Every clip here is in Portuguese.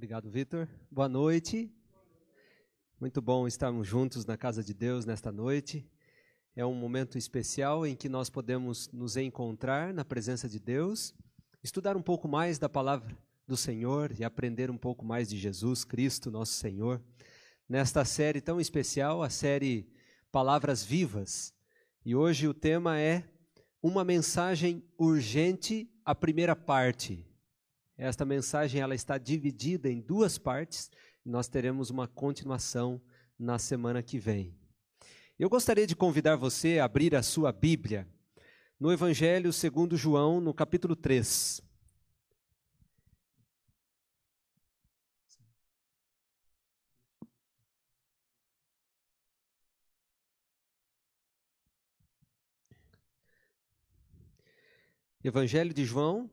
Obrigado, Vitor. Boa noite. Muito bom estarmos juntos na casa de Deus nesta noite. É um momento especial em que nós podemos nos encontrar na presença de Deus, estudar um pouco mais da palavra do Senhor e aprender um pouco mais de Jesus Cristo, nosso Senhor. Nesta série tão especial, a série Palavras Vivas. E hoje o tema é uma mensagem urgente, a primeira parte. Esta mensagem ela está dividida em duas partes. Nós teremos uma continuação na semana que vem. Eu gostaria de convidar você a abrir a sua Bíblia no Evangelho segundo João, no capítulo 3. Evangelho de João,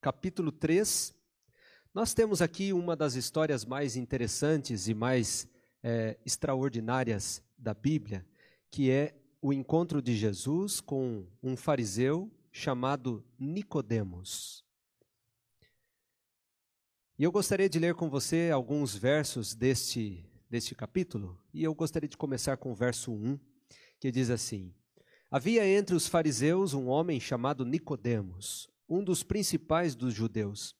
capítulo 3, nós temos aqui uma das histórias mais interessantes e mais é, extraordinárias da Bíblia, que é o encontro de Jesus com um fariseu chamado Nicodemos. E eu gostaria de ler com você alguns versos deste, deste capítulo, e eu gostaria de começar com o verso 1, que diz assim: Havia entre os fariseus um homem chamado Nicodemos, um dos principais dos judeus.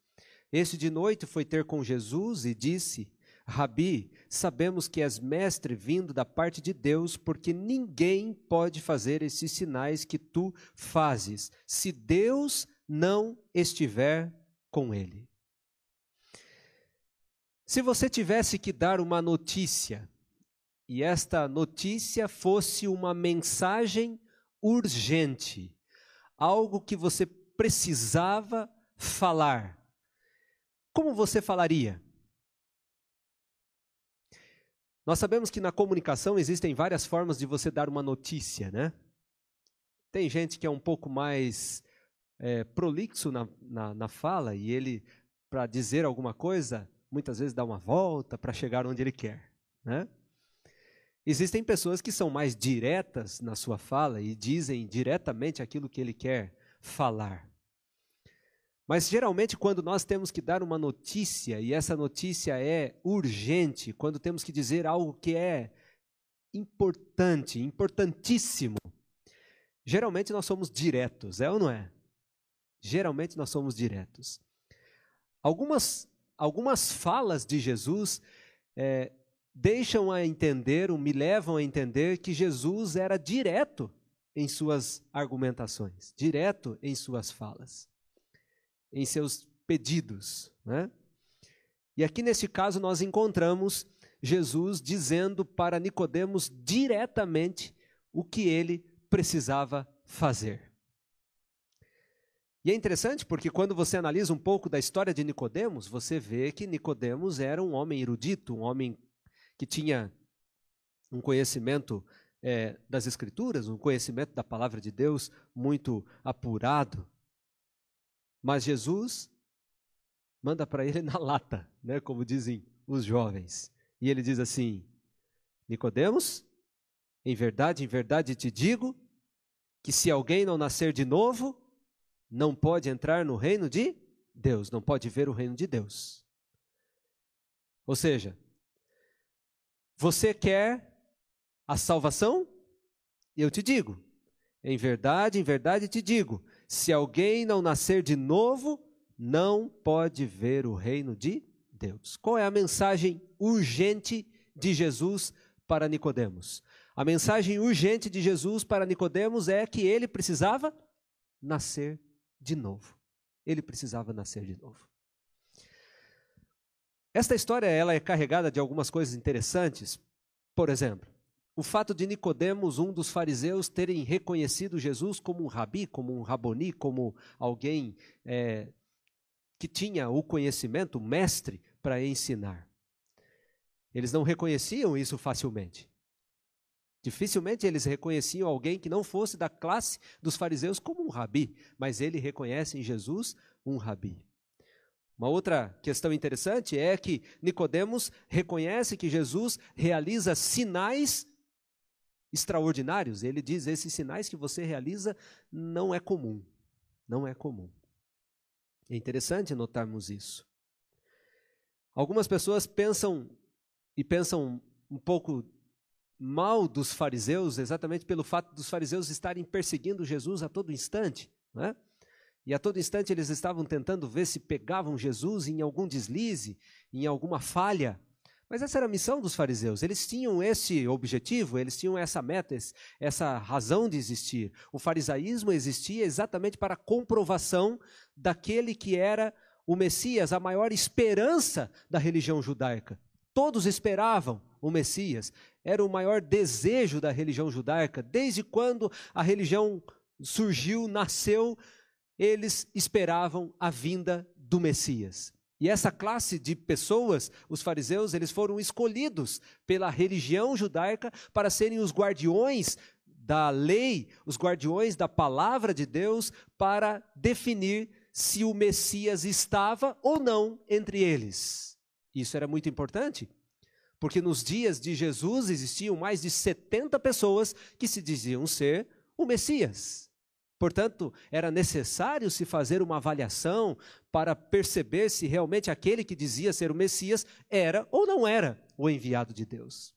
Este de noite foi ter com Jesus e disse: Rabi, sabemos que és mestre vindo da parte de Deus, porque ninguém pode fazer esses sinais que tu fazes, se Deus não estiver com ele. Se você tivesse que dar uma notícia, e esta notícia fosse uma mensagem urgente, algo que você precisava falar, como você falaria? Nós sabemos que na comunicação existem várias formas de você dar uma notícia, né? Tem gente que é um pouco mais é, prolixo na, na, na fala e ele, para dizer alguma coisa, muitas vezes dá uma volta para chegar onde ele quer, né? Existem pessoas que são mais diretas na sua fala e dizem diretamente aquilo que ele quer falar. Mas geralmente, quando nós temos que dar uma notícia, e essa notícia é urgente, quando temos que dizer algo que é importante, importantíssimo, geralmente nós somos diretos, é ou não é? Geralmente nós somos diretos. Algumas, algumas falas de Jesus é, deixam a entender, ou me levam a entender, que Jesus era direto em suas argumentações, direto em suas falas em seus pedidos. Né? E aqui nesse caso nós encontramos Jesus dizendo para Nicodemos diretamente o que ele precisava fazer. E é interessante porque quando você analisa um pouco da história de Nicodemos, você vê que Nicodemos era um homem erudito, um homem que tinha um conhecimento é, das Escrituras, um conhecimento da palavra de Deus muito apurado. Mas Jesus manda para ele na lata, né, como dizem os jovens. E ele diz assim: Nicodemos, em verdade, em verdade te digo que se alguém não nascer de novo, não pode entrar no reino de Deus, não pode ver o reino de Deus. Ou seja, você quer a salvação? Eu te digo, em verdade, em verdade te digo, se alguém não nascer de novo, não pode ver o reino de Deus. Qual é a mensagem urgente de Jesus para Nicodemos? A mensagem urgente de Jesus para Nicodemos é que ele precisava nascer de novo. Ele precisava nascer de novo. Esta história ela é carregada de algumas coisas interessantes. Por exemplo, o fato de Nicodemos, um dos fariseus, terem reconhecido Jesus como um rabi, como um raboni, como alguém é, que tinha o conhecimento, o mestre, para ensinar. Eles não reconheciam isso facilmente. Dificilmente eles reconheciam alguém que não fosse da classe dos fariseus como um rabi, mas ele reconhece em Jesus um rabi. Uma outra questão interessante é que Nicodemos reconhece que Jesus realiza sinais extraordinários, ele diz: esses sinais que você realiza não é comum. Não é comum. É interessante notarmos isso. Algumas pessoas pensam e pensam um pouco mal dos fariseus, exatamente pelo fato dos fariseus estarem perseguindo Jesus a todo instante, né? E a todo instante eles estavam tentando ver se pegavam Jesus em algum deslize, em alguma falha. Mas essa era a missão dos fariseus. Eles tinham esse objetivo, eles tinham essa meta, essa razão de existir. O farisaísmo existia exatamente para a comprovação daquele que era o Messias, a maior esperança da religião judaica. Todos esperavam o Messias, era o maior desejo da religião judaica. Desde quando a religião surgiu, nasceu, eles esperavam a vinda do Messias. E essa classe de pessoas, os fariseus, eles foram escolhidos pela religião judaica para serem os guardiões da lei, os guardiões da palavra de Deus, para definir se o Messias estava ou não entre eles. Isso era muito importante, porque nos dias de Jesus existiam mais de 70 pessoas que se diziam ser o Messias. Portanto, era necessário se fazer uma avaliação para perceber se realmente aquele que dizia ser o Messias era ou não era o enviado de Deus.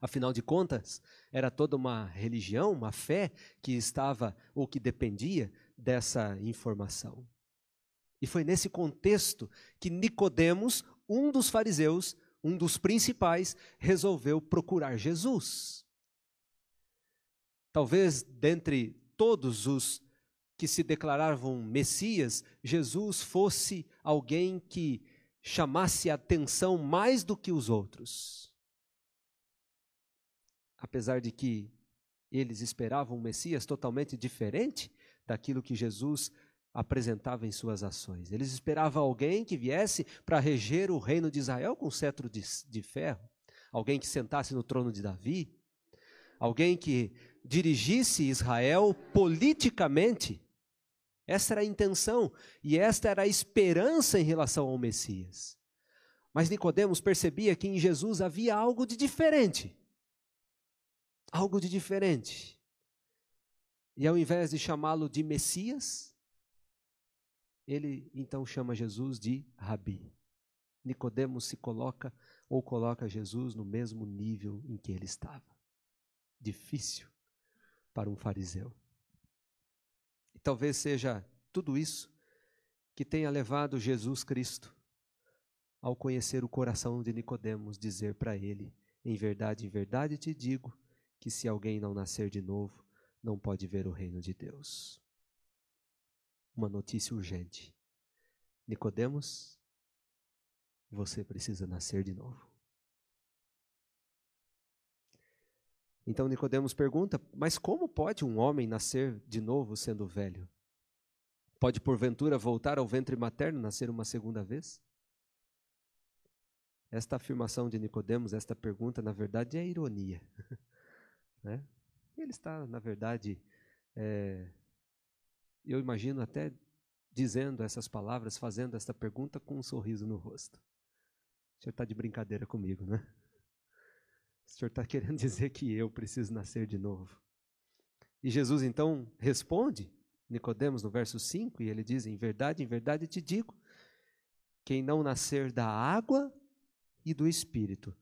Afinal de contas, era toda uma religião, uma fé que estava ou que dependia dessa informação. E foi nesse contexto que Nicodemos, um dos fariseus, um dos principais, resolveu procurar Jesus. Talvez dentre todos os que se declaravam Messias, Jesus fosse alguém que chamasse a atenção mais do que os outros. Apesar de que eles esperavam um Messias totalmente diferente daquilo que Jesus apresentava em suas ações. Eles esperavam alguém que viesse para reger o reino de Israel com cetro de, de ferro, alguém que sentasse no trono de Davi, alguém que dirigisse Israel politicamente. Essa era a intenção e esta era a esperança em relação ao Messias. Mas Nicodemos percebia que em Jesus havia algo de diferente. Algo de diferente. E ao invés de chamá-lo de Messias, ele então chama Jesus de Rabi. Nicodemos se coloca ou coloca Jesus no mesmo nível em que ele estava. Difícil para um fariseu. E talvez seja tudo isso que tenha levado Jesus Cristo ao conhecer o coração de Nicodemos dizer para ele: Em verdade, em verdade te digo que se alguém não nascer de novo, não pode ver o reino de Deus uma notícia urgente. Nicodemos, você precisa nascer de novo. Então Nicodemos pergunta: "Mas como pode um homem nascer de novo sendo velho? Pode porventura voltar ao ventre materno, nascer uma segunda vez?" Esta afirmação de Nicodemos, esta pergunta, na verdade, é ironia. né? Ele está, na verdade, é, eu imagino até dizendo essas palavras, fazendo esta pergunta com um sorriso no rosto. O senhor está de brincadeira comigo, né? O senhor está querendo dizer que eu preciso nascer de novo. E Jesus então responde, Nicodemos, no verso 5, e ele diz: Em verdade, em verdade te digo, quem não nascer da água e do espírito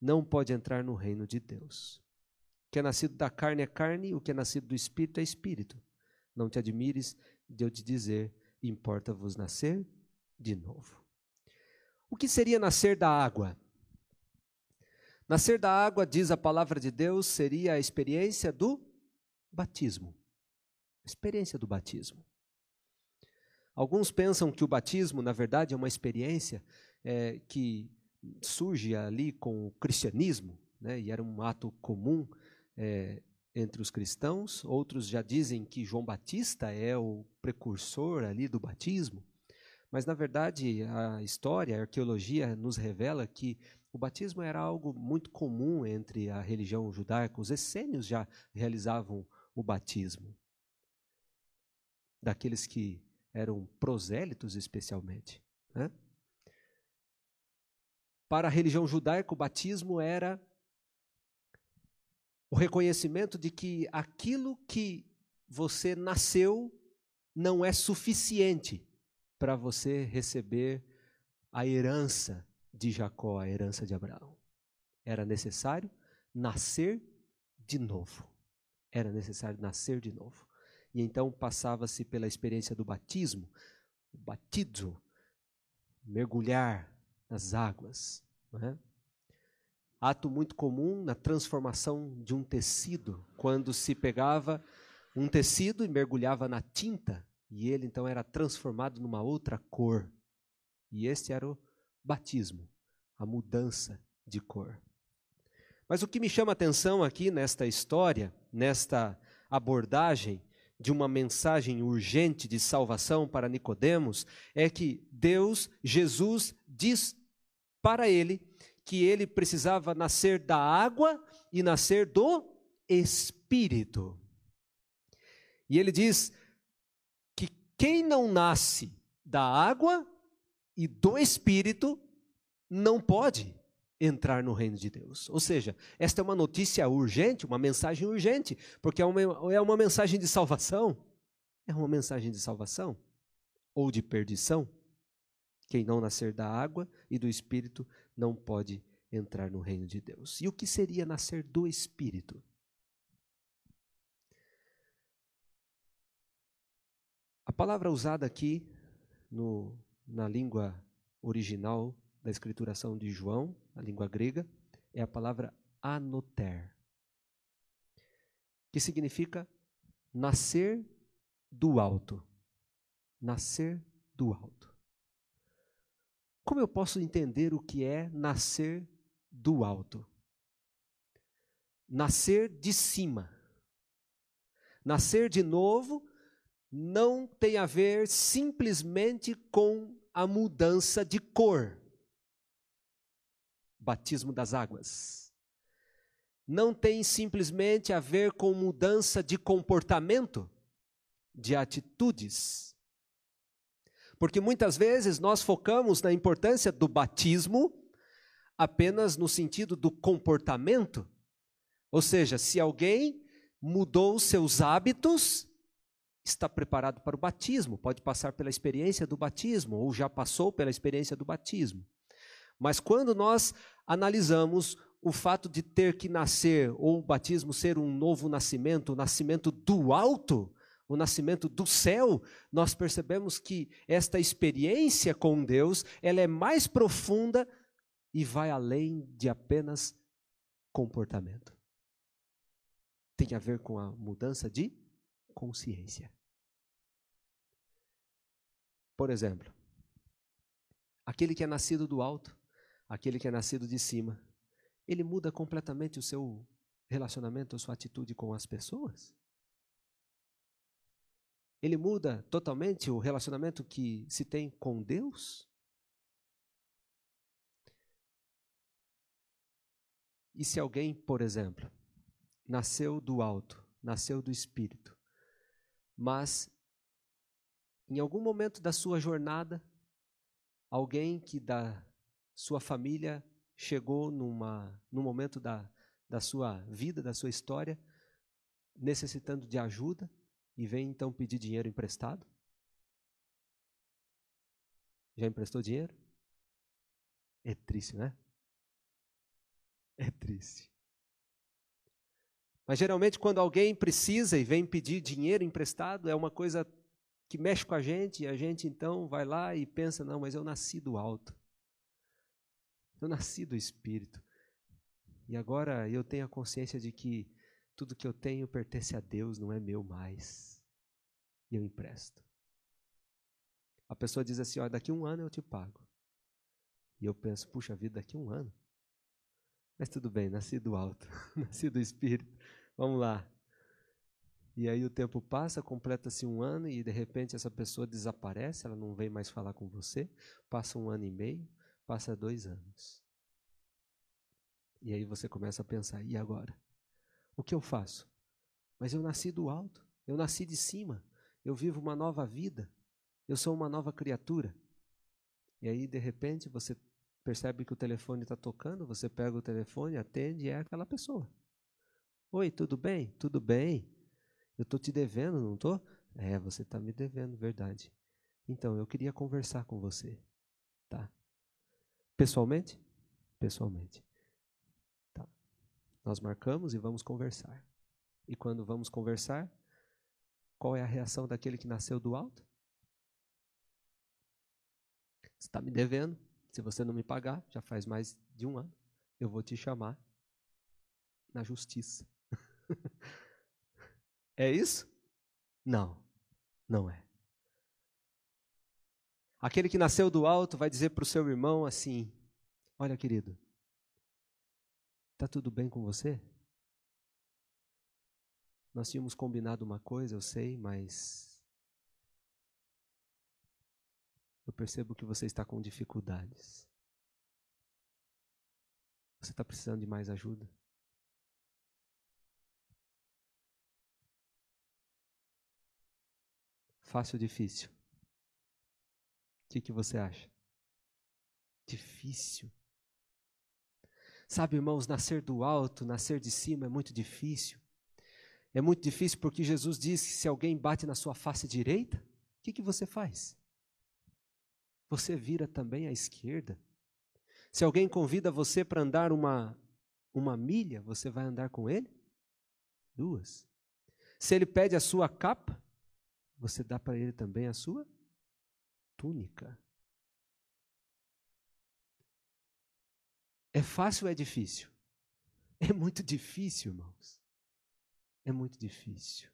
não pode entrar no reino de Deus. O que é nascido da carne é carne, o que é nascido do espírito é espírito. Não te admires de eu te dizer: importa-vos nascer de novo. O que seria nascer da água? Nascer da água, diz a palavra de Deus, seria a experiência do batismo. A experiência do batismo. Alguns pensam que o batismo, na verdade, é uma experiência é, que surge ali com o cristianismo, né, e era um ato comum é, entre os cristãos, outros já dizem que João Batista é o precursor ali do batismo, mas na verdade a história, a arqueologia nos revela que o batismo era algo muito comum entre a religião judaica, os essênios já realizavam o batismo. Daqueles que eram prosélitos especialmente. Né? Para a religião judaica, o batismo era o reconhecimento de que aquilo que você nasceu não é suficiente para você receber a herança de Jacó a herança de Abraão. Era necessário nascer de novo. Era necessário nascer de novo. E então passava-se pela experiência do batismo, o batizo, mergulhar nas águas. É? Ato muito comum na transformação de um tecido, quando se pegava um tecido e mergulhava na tinta, e ele então era transformado numa outra cor. E este era o batismo, a mudança de cor. Mas o que me chama a atenção aqui nesta história, nesta abordagem de uma mensagem urgente de salvação para Nicodemos, é que Deus, Jesus diz para ele que ele precisava nascer da água e nascer do espírito. E ele diz que quem não nasce da água e do espírito não pode entrar no reino de Deus. Ou seja, esta é uma notícia urgente, uma mensagem urgente, porque é uma, é uma mensagem de salvação. É uma mensagem de salvação ou de perdição. Quem não nascer da água e do espírito não pode entrar no reino de Deus. E o que seria nascer do espírito? A palavra usada aqui no, na língua original da escrituração de João, a língua grega, é a palavra anoter, que significa nascer do alto. Nascer do alto. Como eu posso entender o que é nascer do alto? Nascer de cima. Nascer de novo não tem a ver simplesmente com a mudança de cor batismo das águas. Não tem simplesmente a ver com mudança de comportamento, de atitudes. Porque muitas vezes nós focamos na importância do batismo apenas no sentido do comportamento. Ou seja, se alguém mudou seus hábitos, está preparado para o batismo, pode passar pela experiência do batismo, ou já passou pela experiência do batismo. Mas quando nós analisamos o fato de ter que nascer, ou o batismo ser um novo nascimento, o nascimento do alto, o nascimento do céu, nós percebemos que esta experiência com Deus, ela é mais profunda e vai além de apenas comportamento. Tem a ver com a mudança de consciência. Por exemplo, aquele que é nascido do alto, aquele que é nascido de cima, ele muda completamente o seu relacionamento, a sua atitude com as pessoas? Ele muda totalmente o relacionamento que se tem com Deus? E se alguém, por exemplo, nasceu do alto, nasceu do espírito, mas em algum momento da sua jornada, alguém que da sua família chegou numa, num momento da, da sua vida, da sua história, necessitando de ajuda e vem então pedir dinheiro emprestado? Já emprestou dinheiro? É triste, né? É triste. Mas geralmente, quando alguém precisa e vem pedir dinheiro emprestado, é uma coisa que mexe com a gente, e a gente então vai lá e pensa: não, mas eu nasci do alto. Eu nasci do Espírito. E agora eu tenho a consciência de que tudo que eu tenho pertence a Deus, não é meu mais. E eu empresto. A pessoa diz assim: ó, daqui um ano eu te pago. E eu penso: puxa vida, daqui um ano? Mas tudo bem, nasci do alto, nasci do Espírito. Vamos lá. E aí o tempo passa, completa-se um ano e de repente essa pessoa desaparece, ela não vem mais falar com você. Passa um ano e meio, Passa dois anos. E aí você começa a pensar: e agora? O que eu faço? Mas eu nasci do alto, eu nasci de cima, eu vivo uma nova vida, eu sou uma nova criatura. E aí, de repente, você percebe que o telefone está tocando, você pega o telefone, atende e é aquela pessoa. Oi, tudo bem? Tudo bem. Eu estou te devendo, não estou? É, você está me devendo, verdade. Então, eu queria conversar com você. Tá. Pessoalmente? Pessoalmente. Tá. Nós marcamos e vamos conversar. E quando vamos conversar, qual é a reação daquele que nasceu do alto? Você está me devendo. Se você não me pagar, já faz mais de um ano, eu vou te chamar na justiça. é isso? Não, não é. Aquele que nasceu do alto vai dizer para o seu irmão assim: Olha, querido, está tudo bem com você? Nós tínhamos combinado uma coisa, eu sei, mas eu percebo que você está com dificuldades. Você está precisando de mais ajuda? Fácil ou difícil? O que, que você acha? Difícil. Sabe, irmãos, nascer do alto, nascer de cima é muito difícil. É muito difícil porque Jesus disse que se alguém bate na sua face direita, o que, que você faz? Você vira também à esquerda. Se alguém convida você para andar uma, uma milha, você vai andar com ele? Duas. Se ele pede a sua capa, você dá para ele também a sua túnica. É fácil ou é difícil? É muito difícil, irmãos. É muito difícil.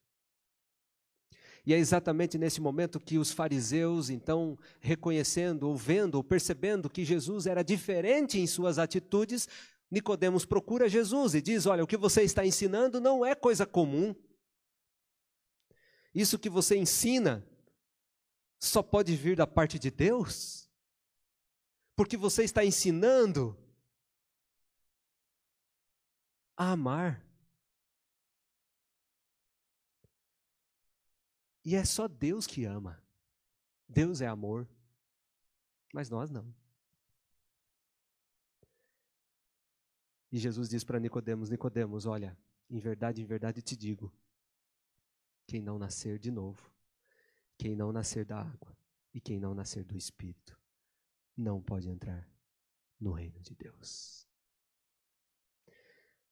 E é exatamente nesse momento que os fariseus, então, reconhecendo, ou vendo, ou percebendo que Jesus era diferente em suas atitudes, Nicodemos procura Jesus e diz: "Olha, o que você está ensinando não é coisa comum. Isso que você ensina só pode vir da parte de Deus? Porque você está ensinando a amar. E é só Deus que ama. Deus é amor. Mas nós não. E Jesus diz para Nicodemos, Nicodemos, olha, em verdade, em verdade te digo, quem não nascer de novo, quem não nascer da água e quem não nascer do Espírito, não pode entrar no reino de Deus.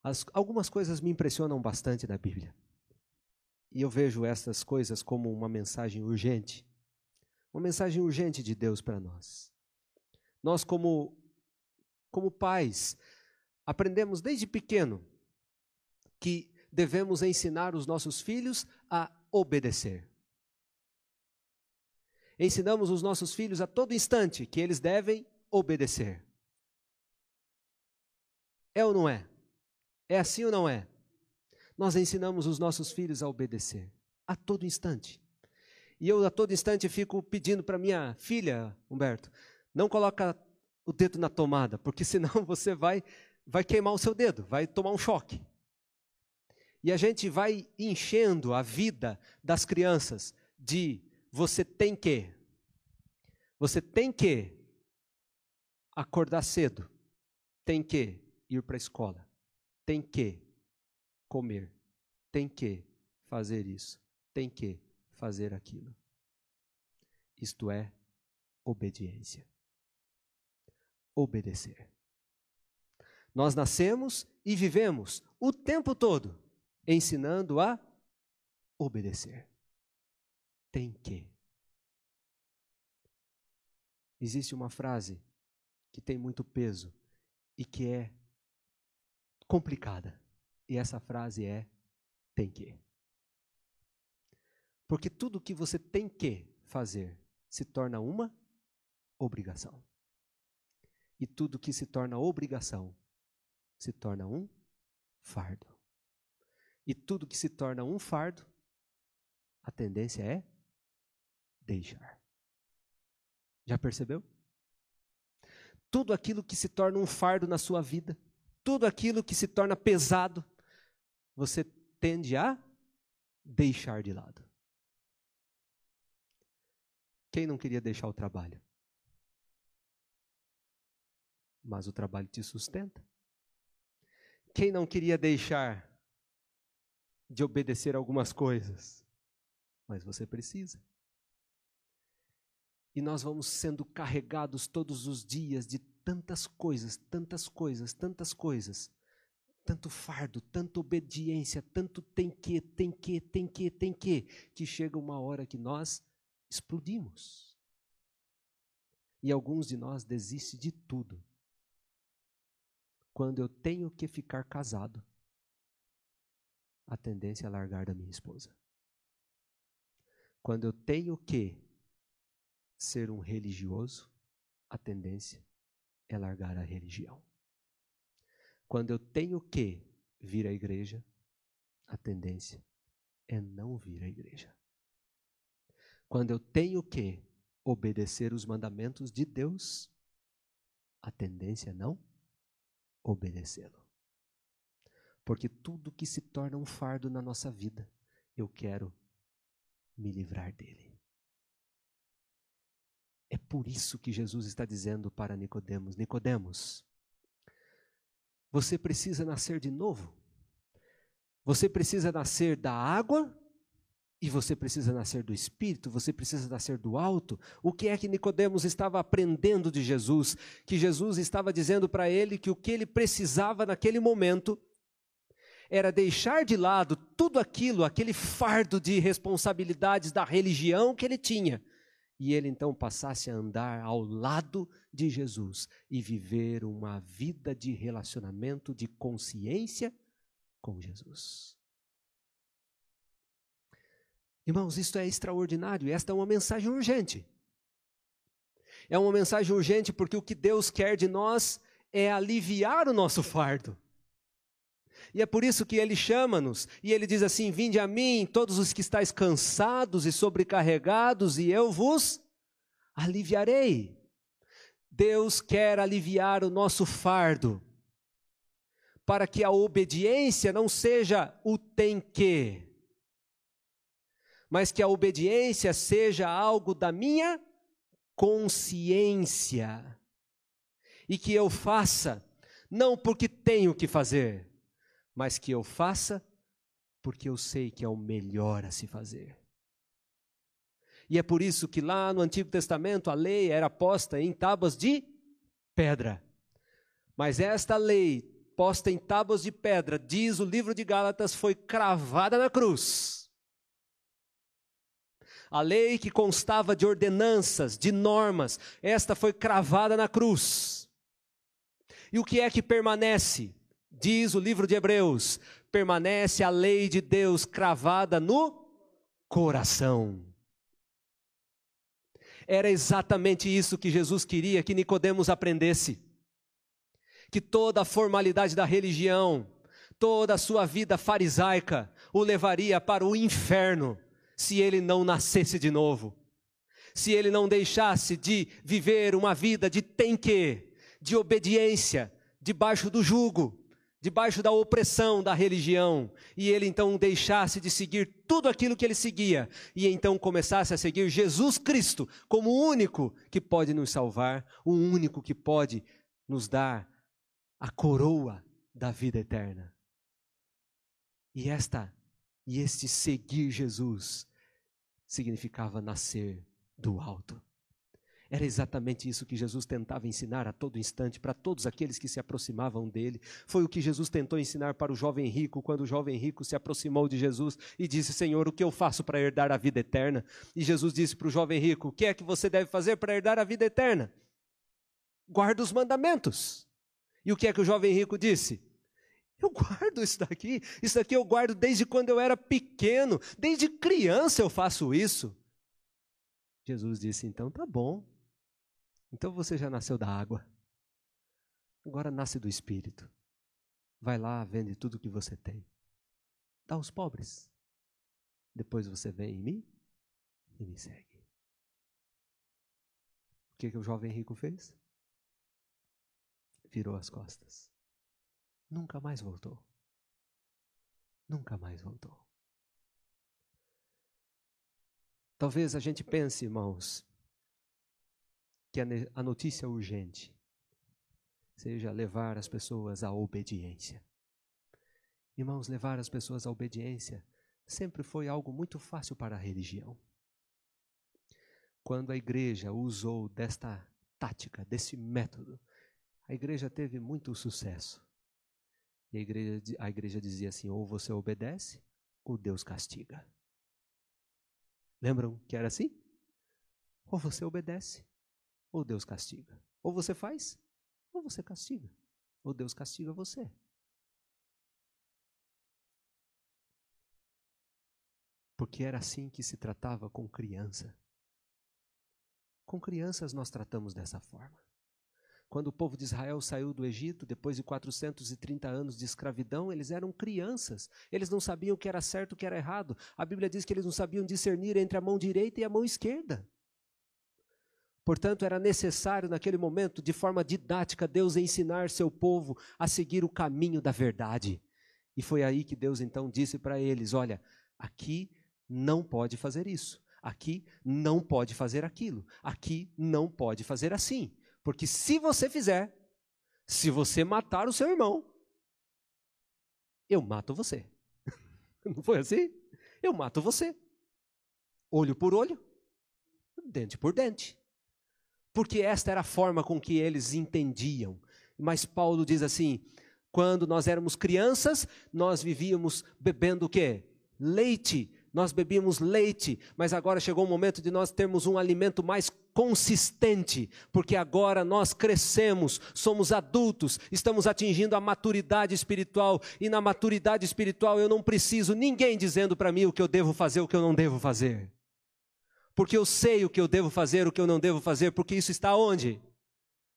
As, algumas coisas me impressionam bastante na Bíblia. E eu vejo essas coisas como uma mensagem urgente. Uma mensagem urgente de Deus para nós. Nós, como, como pais, aprendemos desde pequeno que devemos ensinar os nossos filhos a obedecer. Ensinamos os nossos filhos a todo instante que eles devem obedecer. É ou não é? É assim ou não é? Nós ensinamos os nossos filhos a obedecer a todo instante. E eu a todo instante fico pedindo para minha filha, Humberto, não coloca o dedo na tomada, porque senão você vai vai queimar o seu dedo, vai tomar um choque. E a gente vai enchendo a vida das crianças de você tem que você tem que acordar cedo, tem que ir para a escola, tem que comer, tem que fazer isso, tem que fazer aquilo. Isto é obediência. Obedecer. Nós nascemos e vivemos o tempo todo ensinando a obedecer. Tem que. Existe uma frase que tem muito peso e que é complicada. E essa frase é: tem que. Porque tudo que você tem que fazer se torna uma obrigação. E tudo que se torna obrigação se torna um fardo. E tudo que se torna um fardo, a tendência é deixar. Já percebeu? Tudo aquilo que se torna um fardo na sua vida, tudo aquilo que se torna pesado, você tende a deixar de lado. Quem não queria deixar o trabalho? Mas o trabalho te sustenta. Quem não queria deixar de obedecer algumas coisas? Mas você precisa. E nós vamos sendo carregados todos os dias de tantas coisas, tantas coisas, tantas coisas, tanto fardo, tanta obediência, tanto tem que, tem que, tem que, tem que, que chega uma hora que nós explodimos. E alguns de nós desistem de tudo. Quando eu tenho que ficar casado, a tendência é largar da minha esposa. Quando eu tenho que ser um religioso, a tendência é largar a religião. Quando eu tenho que vir à igreja, a tendência é não vir à igreja. Quando eu tenho que obedecer os mandamentos de Deus, a tendência é não obedecê-lo. Porque tudo que se torna um fardo na nossa vida, eu quero me livrar dele. É por isso que Jesus está dizendo para Nicodemos: Nicodemos, você precisa nascer de novo. Você precisa nascer da água e você precisa nascer do espírito, você precisa nascer do alto. O que é que Nicodemos estava aprendendo de Jesus? Que Jesus estava dizendo para ele que o que ele precisava naquele momento era deixar de lado tudo aquilo, aquele fardo de responsabilidades da religião que ele tinha, e ele então passasse a andar ao lado de Jesus e viver uma vida de relacionamento, de consciência com Jesus. Irmãos, isto é extraordinário, esta é uma mensagem urgente. É uma mensagem urgente porque o que Deus quer de nós é aliviar o nosso fardo. E é por isso que ele chama-nos, e ele diz assim: Vinde a mim, todos os que estáis cansados e sobrecarregados, e eu vos aliviarei. Deus quer aliviar o nosso fardo, para que a obediência não seja o tem que, mas que a obediência seja algo da minha consciência, e que eu faça, não porque tenho que fazer, mas que eu faça porque eu sei que é o melhor a se fazer. E é por isso que lá no Antigo Testamento a lei era posta em tábuas de pedra. Mas esta lei, posta em tábuas de pedra, diz o livro de Gálatas, foi cravada na cruz. A lei que constava de ordenanças, de normas, esta foi cravada na cruz. E o que é que permanece? Diz o livro de Hebreus: permanece a lei de Deus cravada no coração. Era exatamente isso que Jesus queria que Nicodemos aprendesse. Que toda a formalidade da religião, toda a sua vida farisaica o levaria para o inferno se ele não nascesse de novo, se ele não deixasse de viver uma vida de tem que, de obediência, debaixo do jugo, debaixo da opressão da religião, e ele então deixasse de seguir tudo aquilo que ele seguia, e então começasse a seguir Jesus Cristo como o único que pode nos salvar, o único que pode nos dar a coroa da vida eterna. E esta e este seguir Jesus significava nascer do alto. Era exatamente isso que Jesus tentava ensinar a todo instante para todos aqueles que se aproximavam dele. Foi o que Jesus tentou ensinar para o jovem rico, quando o jovem rico se aproximou de Jesus e disse: Senhor, o que eu faço para herdar a vida eterna? E Jesus disse para o jovem rico: O que é que você deve fazer para herdar a vida eterna? Guarda os mandamentos. E o que é que o jovem rico disse? Eu guardo isso daqui, isso daqui eu guardo desde quando eu era pequeno, desde criança eu faço isso. Jesus disse: então tá bom, então você já nasceu da água. Agora nasce do Espírito. Vai lá, vende tudo que você tem. Dá aos pobres. Depois você vem em mim e me segue. O que, que o jovem rico fez? Virou as costas. Nunca mais voltou. Nunca mais voltou. Talvez a gente pense, irmãos, que a notícia urgente seja levar as pessoas à obediência. Irmãos, levar as pessoas à obediência sempre foi algo muito fácil para a religião. Quando a igreja usou desta tática, desse método, a igreja teve muito sucesso. E a igreja, a igreja dizia assim: ou você obedece, ou Deus castiga. Lembram que era assim? Ou você obedece, ou Deus castiga. Ou você faz, ou você castiga. Ou Deus castiga você. Porque era assim que se tratava com criança. Com crianças nós tratamos dessa forma. Quando o povo de Israel saiu do Egito, depois de 430 anos de escravidão, eles eram crianças. Eles não sabiam o que era certo e o que era errado. A Bíblia diz que eles não sabiam discernir entre a mão direita e a mão esquerda. Portanto, era necessário, naquele momento, de forma didática, Deus ensinar seu povo a seguir o caminho da verdade. E foi aí que Deus então disse para eles: Olha, aqui não pode fazer isso, aqui não pode fazer aquilo, aqui não pode fazer assim. Porque se você fizer, se você matar o seu irmão, eu mato você. Não foi assim? Eu mato você. Olho por olho, dente por dente. Porque esta era a forma com que eles entendiam. Mas Paulo diz assim: quando nós éramos crianças, nós vivíamos bebendo o quê? Leite nós bebíamos leite, mas agora chegou o momento de nós termos um alimento mais consistente, porque agora nós crescemos, somos adultos, estamos atingindo a maturidade espiritual, e na maturidade espiritual eu não preciso ninguém dizendo para mim o que eu devo fazer, o que eu não devo fazer. Porque eu sei o que eu devo fazer, o que eu não devo fazer, porque isso está onde?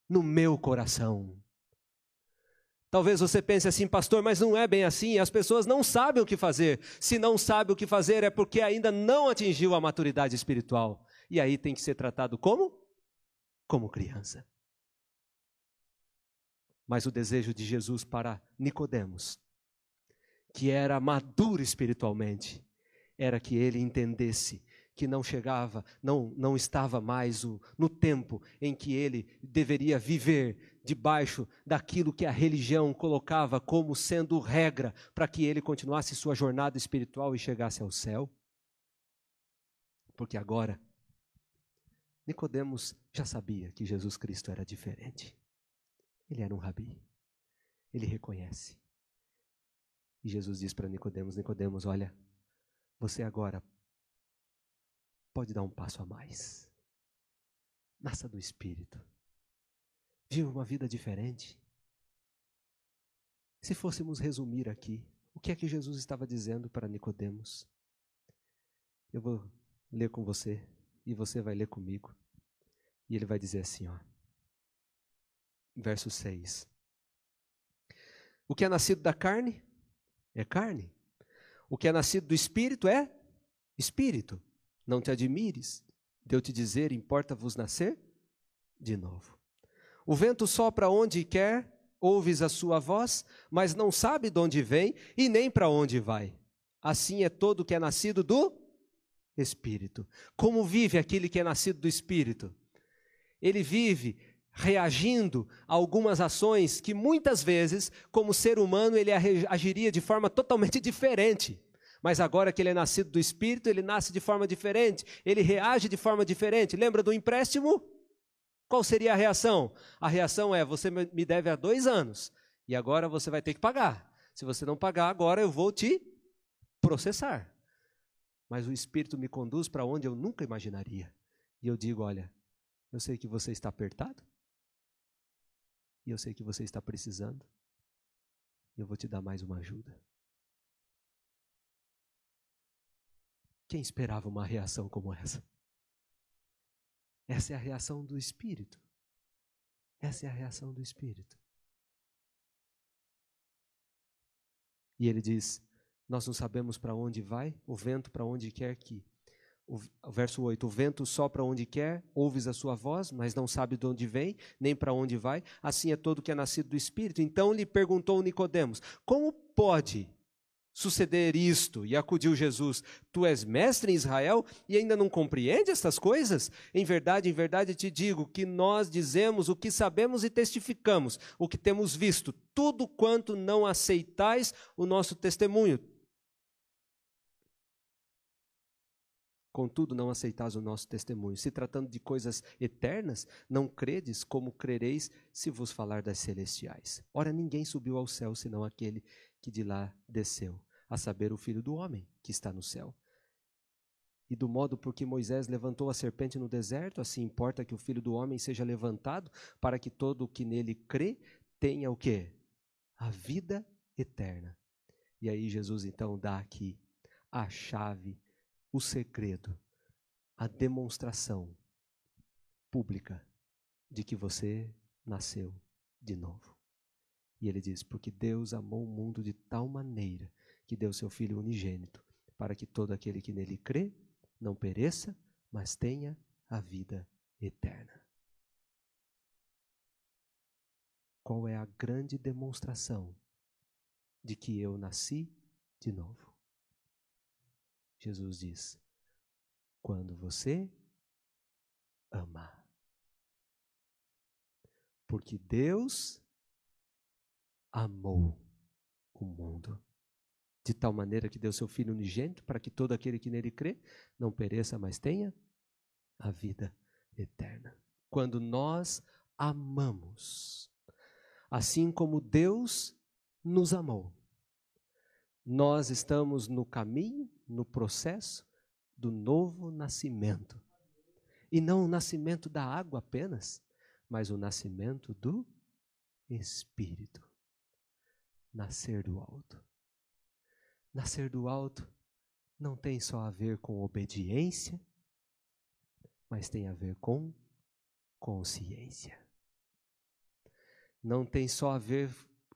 No meu coração. Talvez você pense assim, pastor, mas não é bem assim, as pessoas não sabem o que fazer. Se não sabe o que fazer é porque ainda não atingiu a maturidade espiritual. E aí tem que ser tratado como? Como criança. Mas o desejo de Jesus para Nicodemos, que era maduro espiritualmente, era que ele entendesse que não chegava, não, não estava mais o, no tempo em que ele deveria viver debaixo daquilo que a religião colocava como sendo regra para que ele continuasse sua jornada espiritual e chegasse ao céu. Porque agora Nicodemos já sabia que Jesus Cristo era diferente. Ele era um rabi. Ele reconhece. E Jesus diz para Nicodemos, Nicodemos, olha, você agora pode dar um passo a mais. Nasça do Espírito. Viva uma vida diferente. Se fôssemos resumir aqui, o que é que Jesus estava dizendo para Nicodemos? Eu vou ler com você e você vai ler comigo. E ele vai dizer assim, ó. Verso 6. O que é nascido da carne é carne. O que é nascido do espírito é espírito. Não te admires de eu te dizer, importa-vos nascer de novo. O vento sopra onde quer, ouves a sua voz, mas não sabe de onde vem e nem para onde vai. Assim é todo que é nascido do Espírito. Como vive aquele que é nascido do Espírito? Ele vive reagindo a algumas ações que muitas vezes, como ser humano, ele agiria de forma totalmente diferente. Mas agora que ele é nascido do Espírito, ele nasce de forma diferente, ele reage de forma diferente. Lembra do empréstimo? Qual seria a reação? A reação é: você me deve há dois anos e agora você vai ter que pagar. Se você não pagar agora, eu vou te processar. Mas o Espírito me conduz para onde eu nunca imaginaria. E eu digo: olha, eu sei que você está apertado, e eu sei que você está precisando, e eu vou te dar mais uma ajuda. Quem esperava uma reação como essa? Essa é a reação do Espírito. Essa é a reação do Espírito. E ele diz: Nós não sabemos para onde vai, o vento para onde quer que. O, verso 8: O vento sopra onde quer, ouves a sua voz, mas não sabe de onde vem, nem para onde vai. Assim é todo que é nascido do Espírito. Então lhe perguntou Nicodemos: Como pode suceder isto? E acudiu Jesus: Tu és mestre em Israel e ainda não compreende estas coisas? Em verdade, em verdade te digo que nós dizemos o que sabemos e testificamos, o que temos visto, tudo quanto não aceitais o nosso testemunho. Contudo, não aceitais o nosso testemunho. Se tratando de coisas eternas, não credes como crereis se vos falar das celestiais. Ora, ninguém subiu ao céu senão aquele que de lá desceu, a saber, o Filho do Homem que está no céu. E do modo por que Moisés levantou a serpente no deserto, assim importa que o Filho do Homem seja levantado, para que todo o que nele crê tenha o quê? A vida eterna. E aí Jesus então dá aqui a chave o segredo, a demonstração pública de que você nasceu de novo. E ele diz: Porque Deus amou o mundo de tal maneira que deu seu Filho unigênito, para que todo aquele que nele crê não pereça, mas tenha a vida eterna. Qual é a grande demonstração de que eu nasci de novo? Jesus diz: quando você ama. Porque Deus amou o mundo de tal maneira que deu seu Filho unigênito para que todo aquele que nele crê não pereça, mas tenha a vida eterna. Quando nós amamos, assim como Deus nos amou, nós estamos no caminho, no processo do novo nascimento. E não o nascimento da água apenas, mas o nascimento do Espírito. Nascer do alto. Nascer do alto não tem só a ver com obediência, mas tem a ver com consciência. Não tem só a ver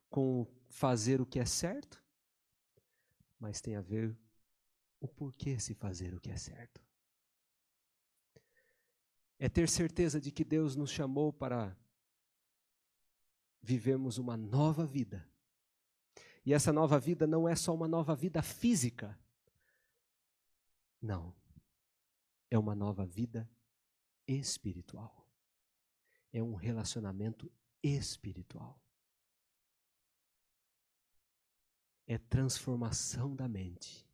com fazer o que é certo, mas tem a ver o porquê se fazer o que é certo. É ter certeza de que Deus nos chamou para vivermos uma nova vida. E essa nova vida não é só uma nova vida física. Não. É uma nova vida espiritual. É um relacionamento espiritual. é transformação da mente,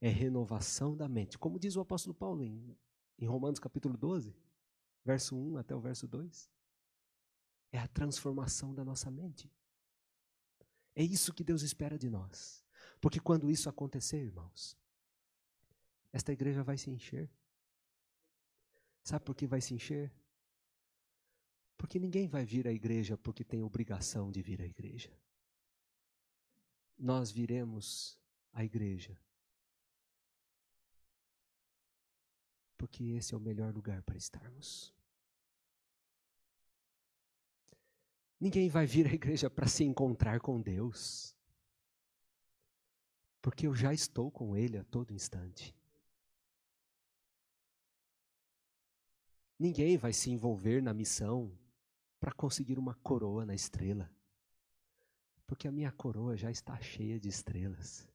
é renovação da mente. Como diz o apóstolo Paulo em, em Romanos capítulo 12, verso 1 até o verso 2. É a transformação da nossa mente. É isso que Deus espera de nós. Porque quando isso acontecer, irmãos, esta igreja vai se encher. Sabe por que vai se encher? Porque ninguém vai vir à igreja porque tem obrigação de vir à igreja nós viremos à igreja. Porque esse é o melhor lugar para estarmos. Ninguém vai vir à igreja para se encontrar com Deus. Porque eu já estou com Ele a todo instante. Ninguém vai se envolver na missão para conseguir uma coroa na estrela porque a minha coroa já está cheia de estrelas.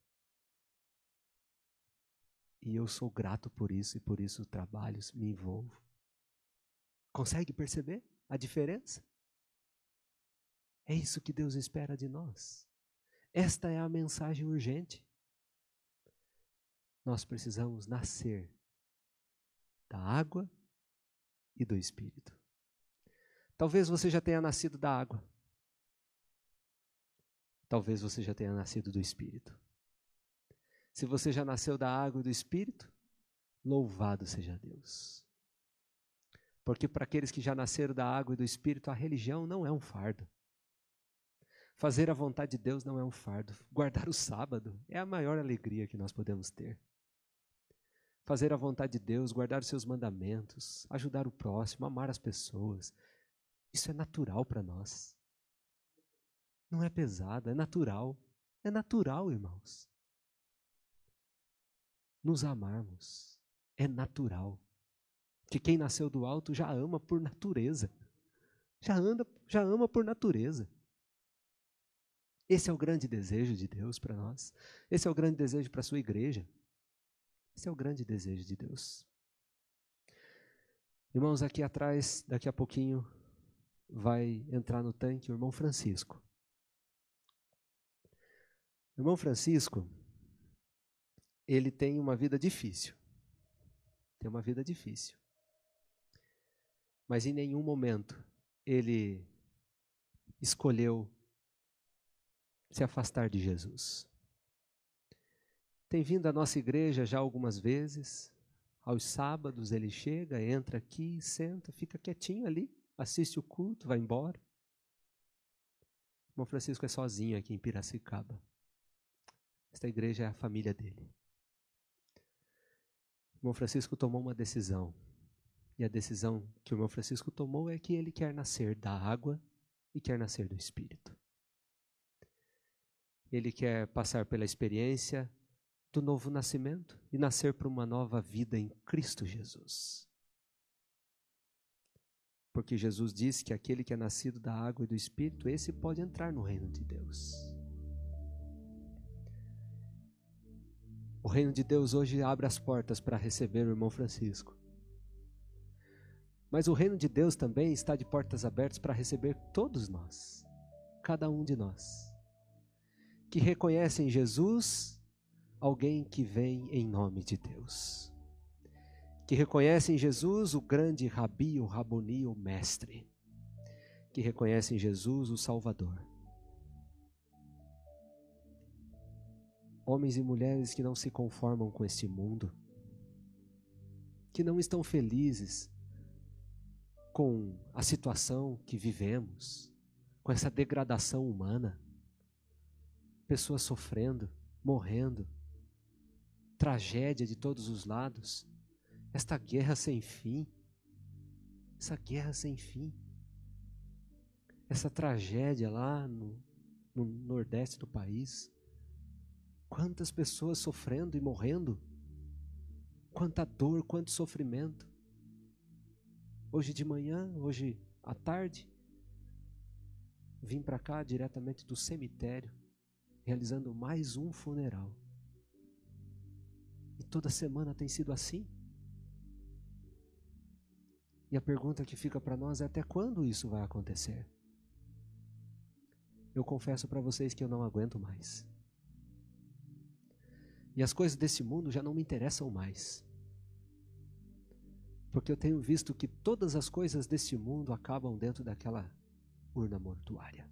E eu sou grato por isso e por isso trabalho, me envolvo. Consegue perceber a diferença? É isso que Deus espera de nós. Esta é a mensagem urgente. Nós precisamos nascer da água e do Espírito. Talvez você já tenha nascido da água. Talvez você já tenha nascido do Espírito. Se você já nasceu da água e do Espírito, louvado seja Deus. Porque para aqueles que já nasceram da água e do Espírito, a religião não é um fardo. Fazer a vontade de Deus não é um fardo. Guardar o sábado é a maior alegria que nós podemos ter. Fazer a vontade de Deus, guardar os seus mandamentos, ajudar o próximo, amar as pessoas, isso é natural para nós. Não é pesado, é natural. É natural, irmãos. Nos amarmos é natural. Que quem nasceu do alto já ama por natureza. Já anda, já ama por natureza. Esse é o grande desejo de Deus para nós. Esse é o grande desejo para a sua igreja. Esse é o grande desejo de Deus. Irmãos, aqui atrás, daqui a pouquinho, vai entrar no tanque o irmão Francisco. Irmão Francisco, ele tem uma vida difícil. tem uma vida difícil. Mas em nenhum momento ele escolheu se afastar de Jesus. Tem vindo à nossa igreja já algumas vezes. Aos sábados ele chega, entra aqui, senta, fica quietinho ali, assiste o culto, vai embora. O irmão Francisco é sozinho aqui em Piracicaba. Esta igreja é a família dele. O irmão Francisco tomou uma decisão. E a decisão que o irmão Francisco tomou é que ele quer nascer da água e quer nascer do Espírito. Ele quer passar pela experiência do novo nascimento e nascer para uma nova vida em Cristo Jesus. Porque Jesus disse que aquele que é nascido da água e do Espírito, esse pode entrar no reino de Deus. O reino de Deus hoje abre as portas para receber o irmão Francisco. Mas o reino de Deus também está de portas abertas para receber todos nós, cada um de nós que reconhecem Jesus alguém que vem em nome de Deus. Que reconhecem Jesus o grande rabi, o raboni, o mestre. Que reconhecem Jesus o Salvador. Homens e mulheres que não se conformam com este mundo, que não estão felizes com a situação que vivemos, com essa degradação humana pessoas sofrendo, morrendo, tragédia de todos os lados, esta guerra sem fim, essa guerra sem fim, essa tragédia lá no, no nordeste do país, quantas pessoas sofrendo e morrendo, quanta dor, quanto sofrimento. Hoje de manhã, hoje à tarde, vim para cá diretamente do cemitério realizando mais um funeral. E toda semana tem sido assim. E a pergunta que fica para nós é: até quando isso vai acontecer? Eu confesso para vocês que eu não aguento mais. E as coisas desse mundo já não me interessam mais. Porque eu tenho visto que todas as coisas desse mundo acabam dentro daquela urna mortuária.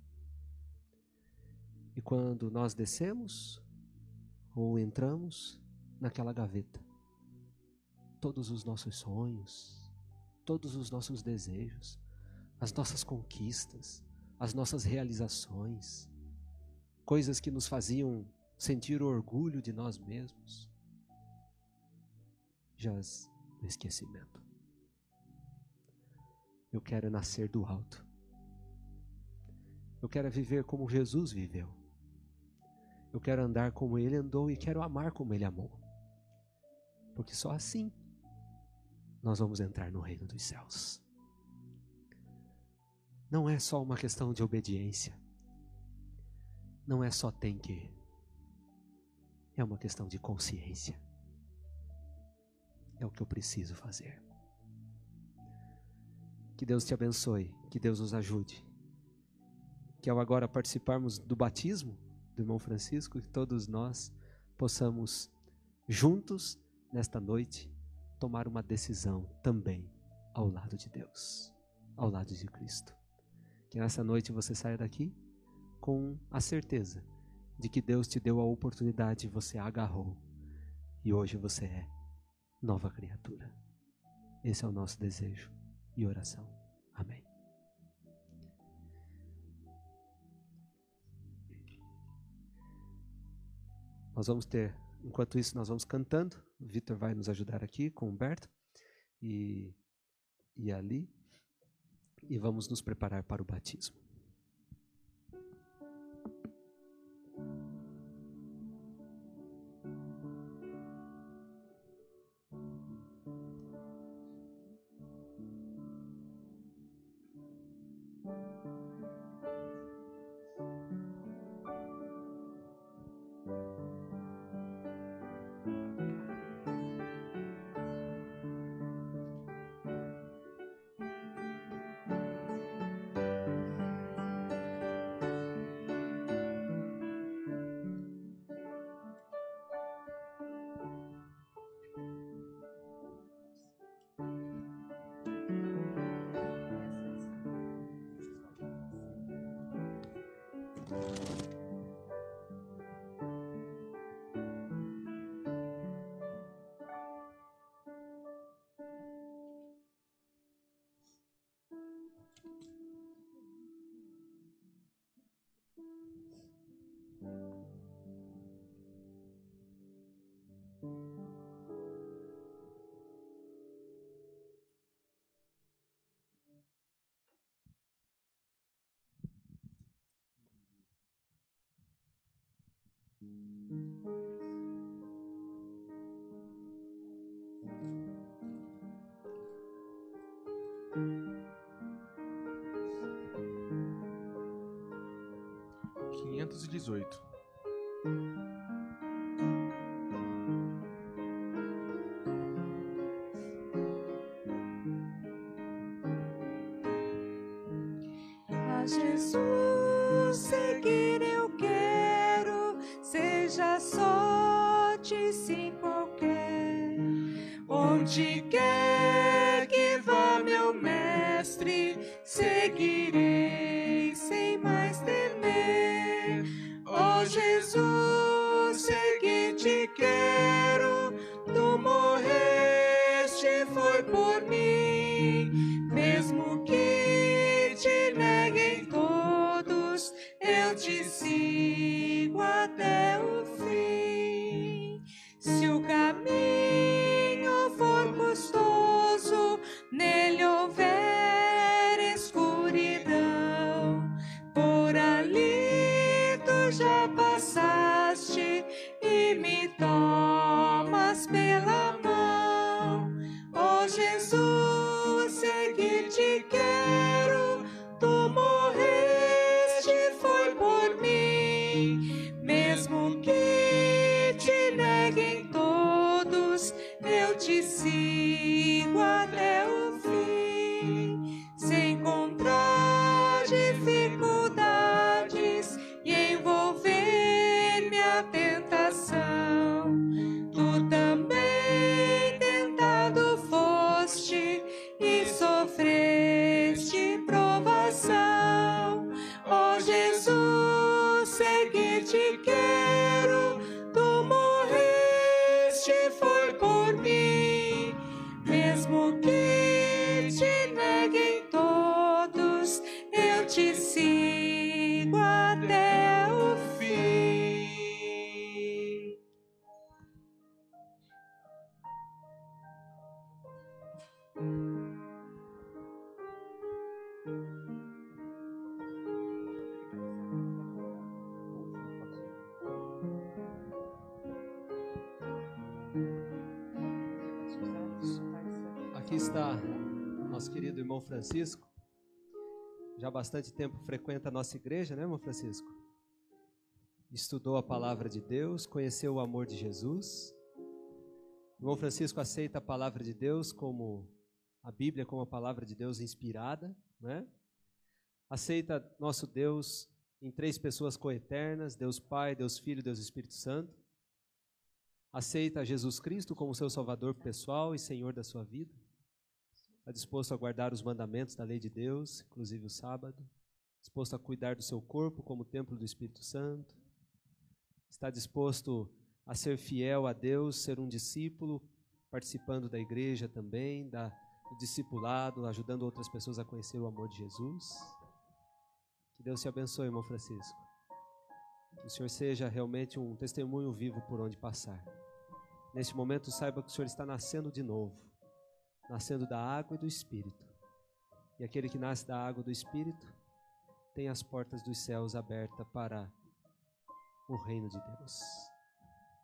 E quando nós descemos ou entramos naquela gaveta, todos os nossos sonhos, todos os nossos desejos, as nossas conquistas, as nossas realizações, coisas que nos faziam sentir orgulho de nós mesmos, jaz no esquecimento. Eu quero nascer do alto. Eu quero viver como Jesus viveu. Eu quero andar como ele andou e quero amar como ele amou. Porque só assim nós vamos entrar no reino dos céus. Não é só uma questão de obediência. Não é só tem que. É uma questão de consciência. É o que eu preciso fazer. Que Deus te abençoe, que Deus nos ajude. Que ao agora participarmos do batismo, do irmão Francisco, que todos nós possamos, juntos, nesta noite, tomar uma decisão também ao lado de Deus, ao lado de Cristo. Que nessa noite você saia daqui com a certeza de que Deus te deu a oportunidade, você agarrou e hoje você é nova criatura. Esse é o nosso desejo e oração. Amém. Nós vamos ter, enquanto isso, nós vamos cantando. O Vitor vai nos ajudar aqui com o Humberto e, e ali. E vamos nos preparar para o batismo. Quinhentos e dezoito. Está nosso querido irmão Francisco. Já há bastante tempo frequenta a nossa igreja, né, irmão Francisco? Estudou a palavra de Deus, conheceu o amor de Jesus. Irmão Francisco aceita a palavra de Deus como a Bíblia como a palavra de Deus inspirada, né? Aceita nosso Deus em três pessoas coeternas, Deus Pai, Deus Filho, Deus Espírito Santo. Aceita Jesus Cristo como seu Salvador pessoal e Senhor da sua vida. Está disposto a guardar os mandamentos da lei de Deus, inclusive o sábado. Disposto a cuidar do seu corpo como templo do Espírito Santo. Está disposto a ser fiel a Deus, ser um discípulo, participando da igreja também, da, do discipulado, ajudando outras pessoas a conhecer o amor de Jesus. Que Deus te abençoe, irmão Francisco. Que o Senhor seja realmente um testemunho vivo por onde passar. Neste momento, saiba que o Senhor está nascendo de novo, nascendo da água e do Espírito. E aquele que nasce da água e do Espírito tem as portas dos céus abertas para o reino de Deus.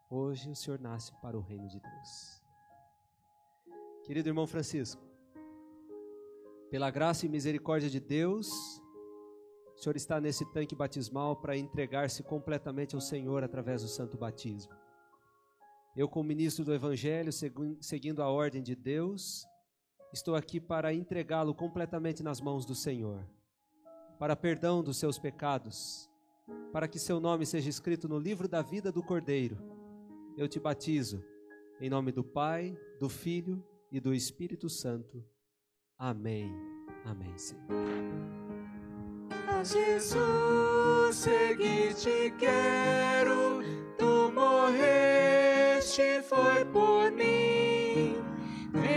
Hoje o Senhor nasce para o reino de Deus. Querido irmão Francisco, pela graça e misericórdia de Deus, o Senhor está nesse tanque batismal para entregar-se completamente ao Senhor através do santo batismo. Eu, como ministro do Evangelho, segu- seguindo a ordem de Deus, estou aqui para entregá-lo completamente nas mãos do Senhor, para perdão dos seus pecados, para que seu nome seja escrito no livro da vida do Cordeiro. Eu te batizo, em nome do Pai, do Filho e do Espírito Santo. Amém. Amém, Senhor. A Jesus seguir te quero, tu morreste foi por mim,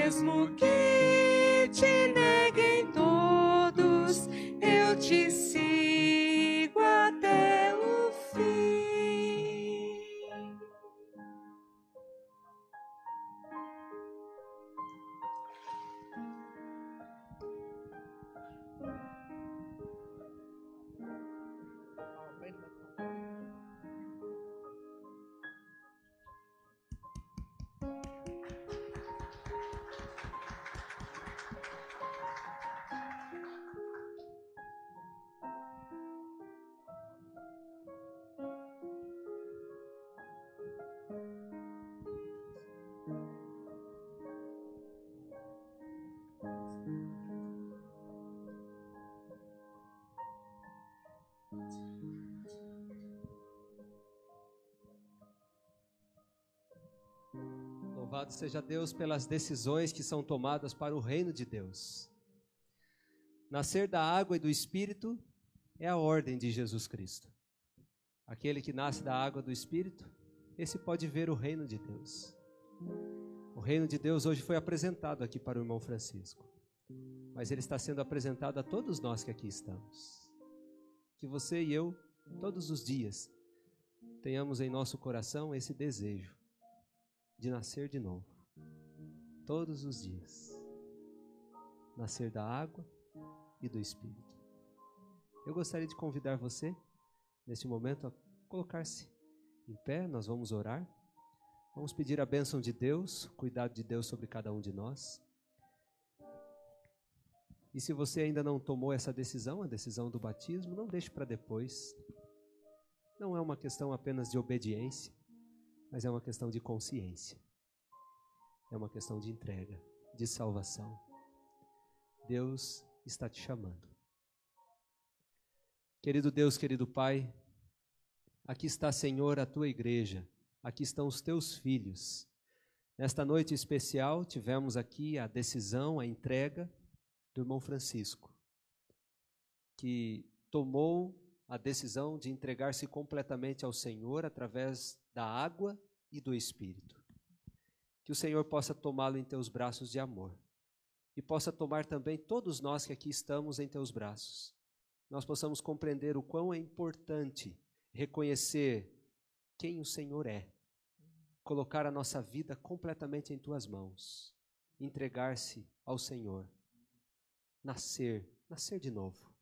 mesmo que te neguem todos, eu te Louvado seja Deus pelas decisões que são tomadas para o reino de Deus. Nascer da água e do Espírito é a ordem de Jesus Cristo. Aquele que nasce da água do Espírito, esse pode ver o reino de Deus. O reino de Deus hoje foi apresentado aqui para o irmão Francisco, mas ele está sendo apresentado a todos nós que aqui estamos. Que você e eu, todos os dias, tenhamos em nosso coração esse desejo de nascer de novo. Todos os dias. Nascer da água e do Espírito. Eu gostaria de convidar você, neste momento, a colocar-se em pé, nós vamos orar. Vamos pedir a bênção de Deus, cuidado de Deus sobre cada um de nós. E se você ainda não tomou essa decisão, a decisão do batismo, não deixe para depois. Não é uma questão apenas de obediência, mas é uma questão de consciência. É uma questão de entrega, de salvação. Deus está te chamando. Querido Deus, querido Pai, aqui está, Senhor, a tua igreja, aqui estão os teus filhos. Nesta noite especial, tivemos aqui a decisão, a entrega do irmão Francisco, que tomou a decisão de entregar-se completamente ao Senhor através da água e do Espírito. Que o Senhor possa tomá-lo em teus braços de amor e possa tomar também todos nós que aqui estamos em teus braços. Nós possamos compreender o quão é importante reconhecer quem o Senhor é, colocar a nossa vida completamente em tuas mãos, entregar-se ao Senhor, nascer, nascer de novo,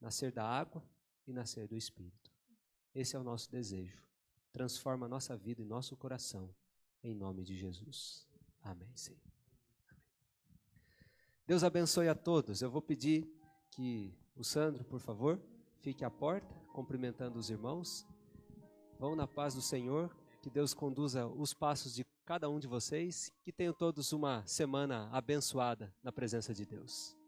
nascer da água e nascer do Espírito. Esse é o nosso desejo. Transforma a nossa vida e nosso coração, em nome de Jesus. Amém. Amém. Deus abençoe a todos. Eu vou pedir que o Sandro, por favor, fique à porta, cumprimentando os irmãos. Vão na paz do Senhor. Que Deus conduza os passos de cada um de vocês. Que tenham todos uma semana abençoada na presença de Deus.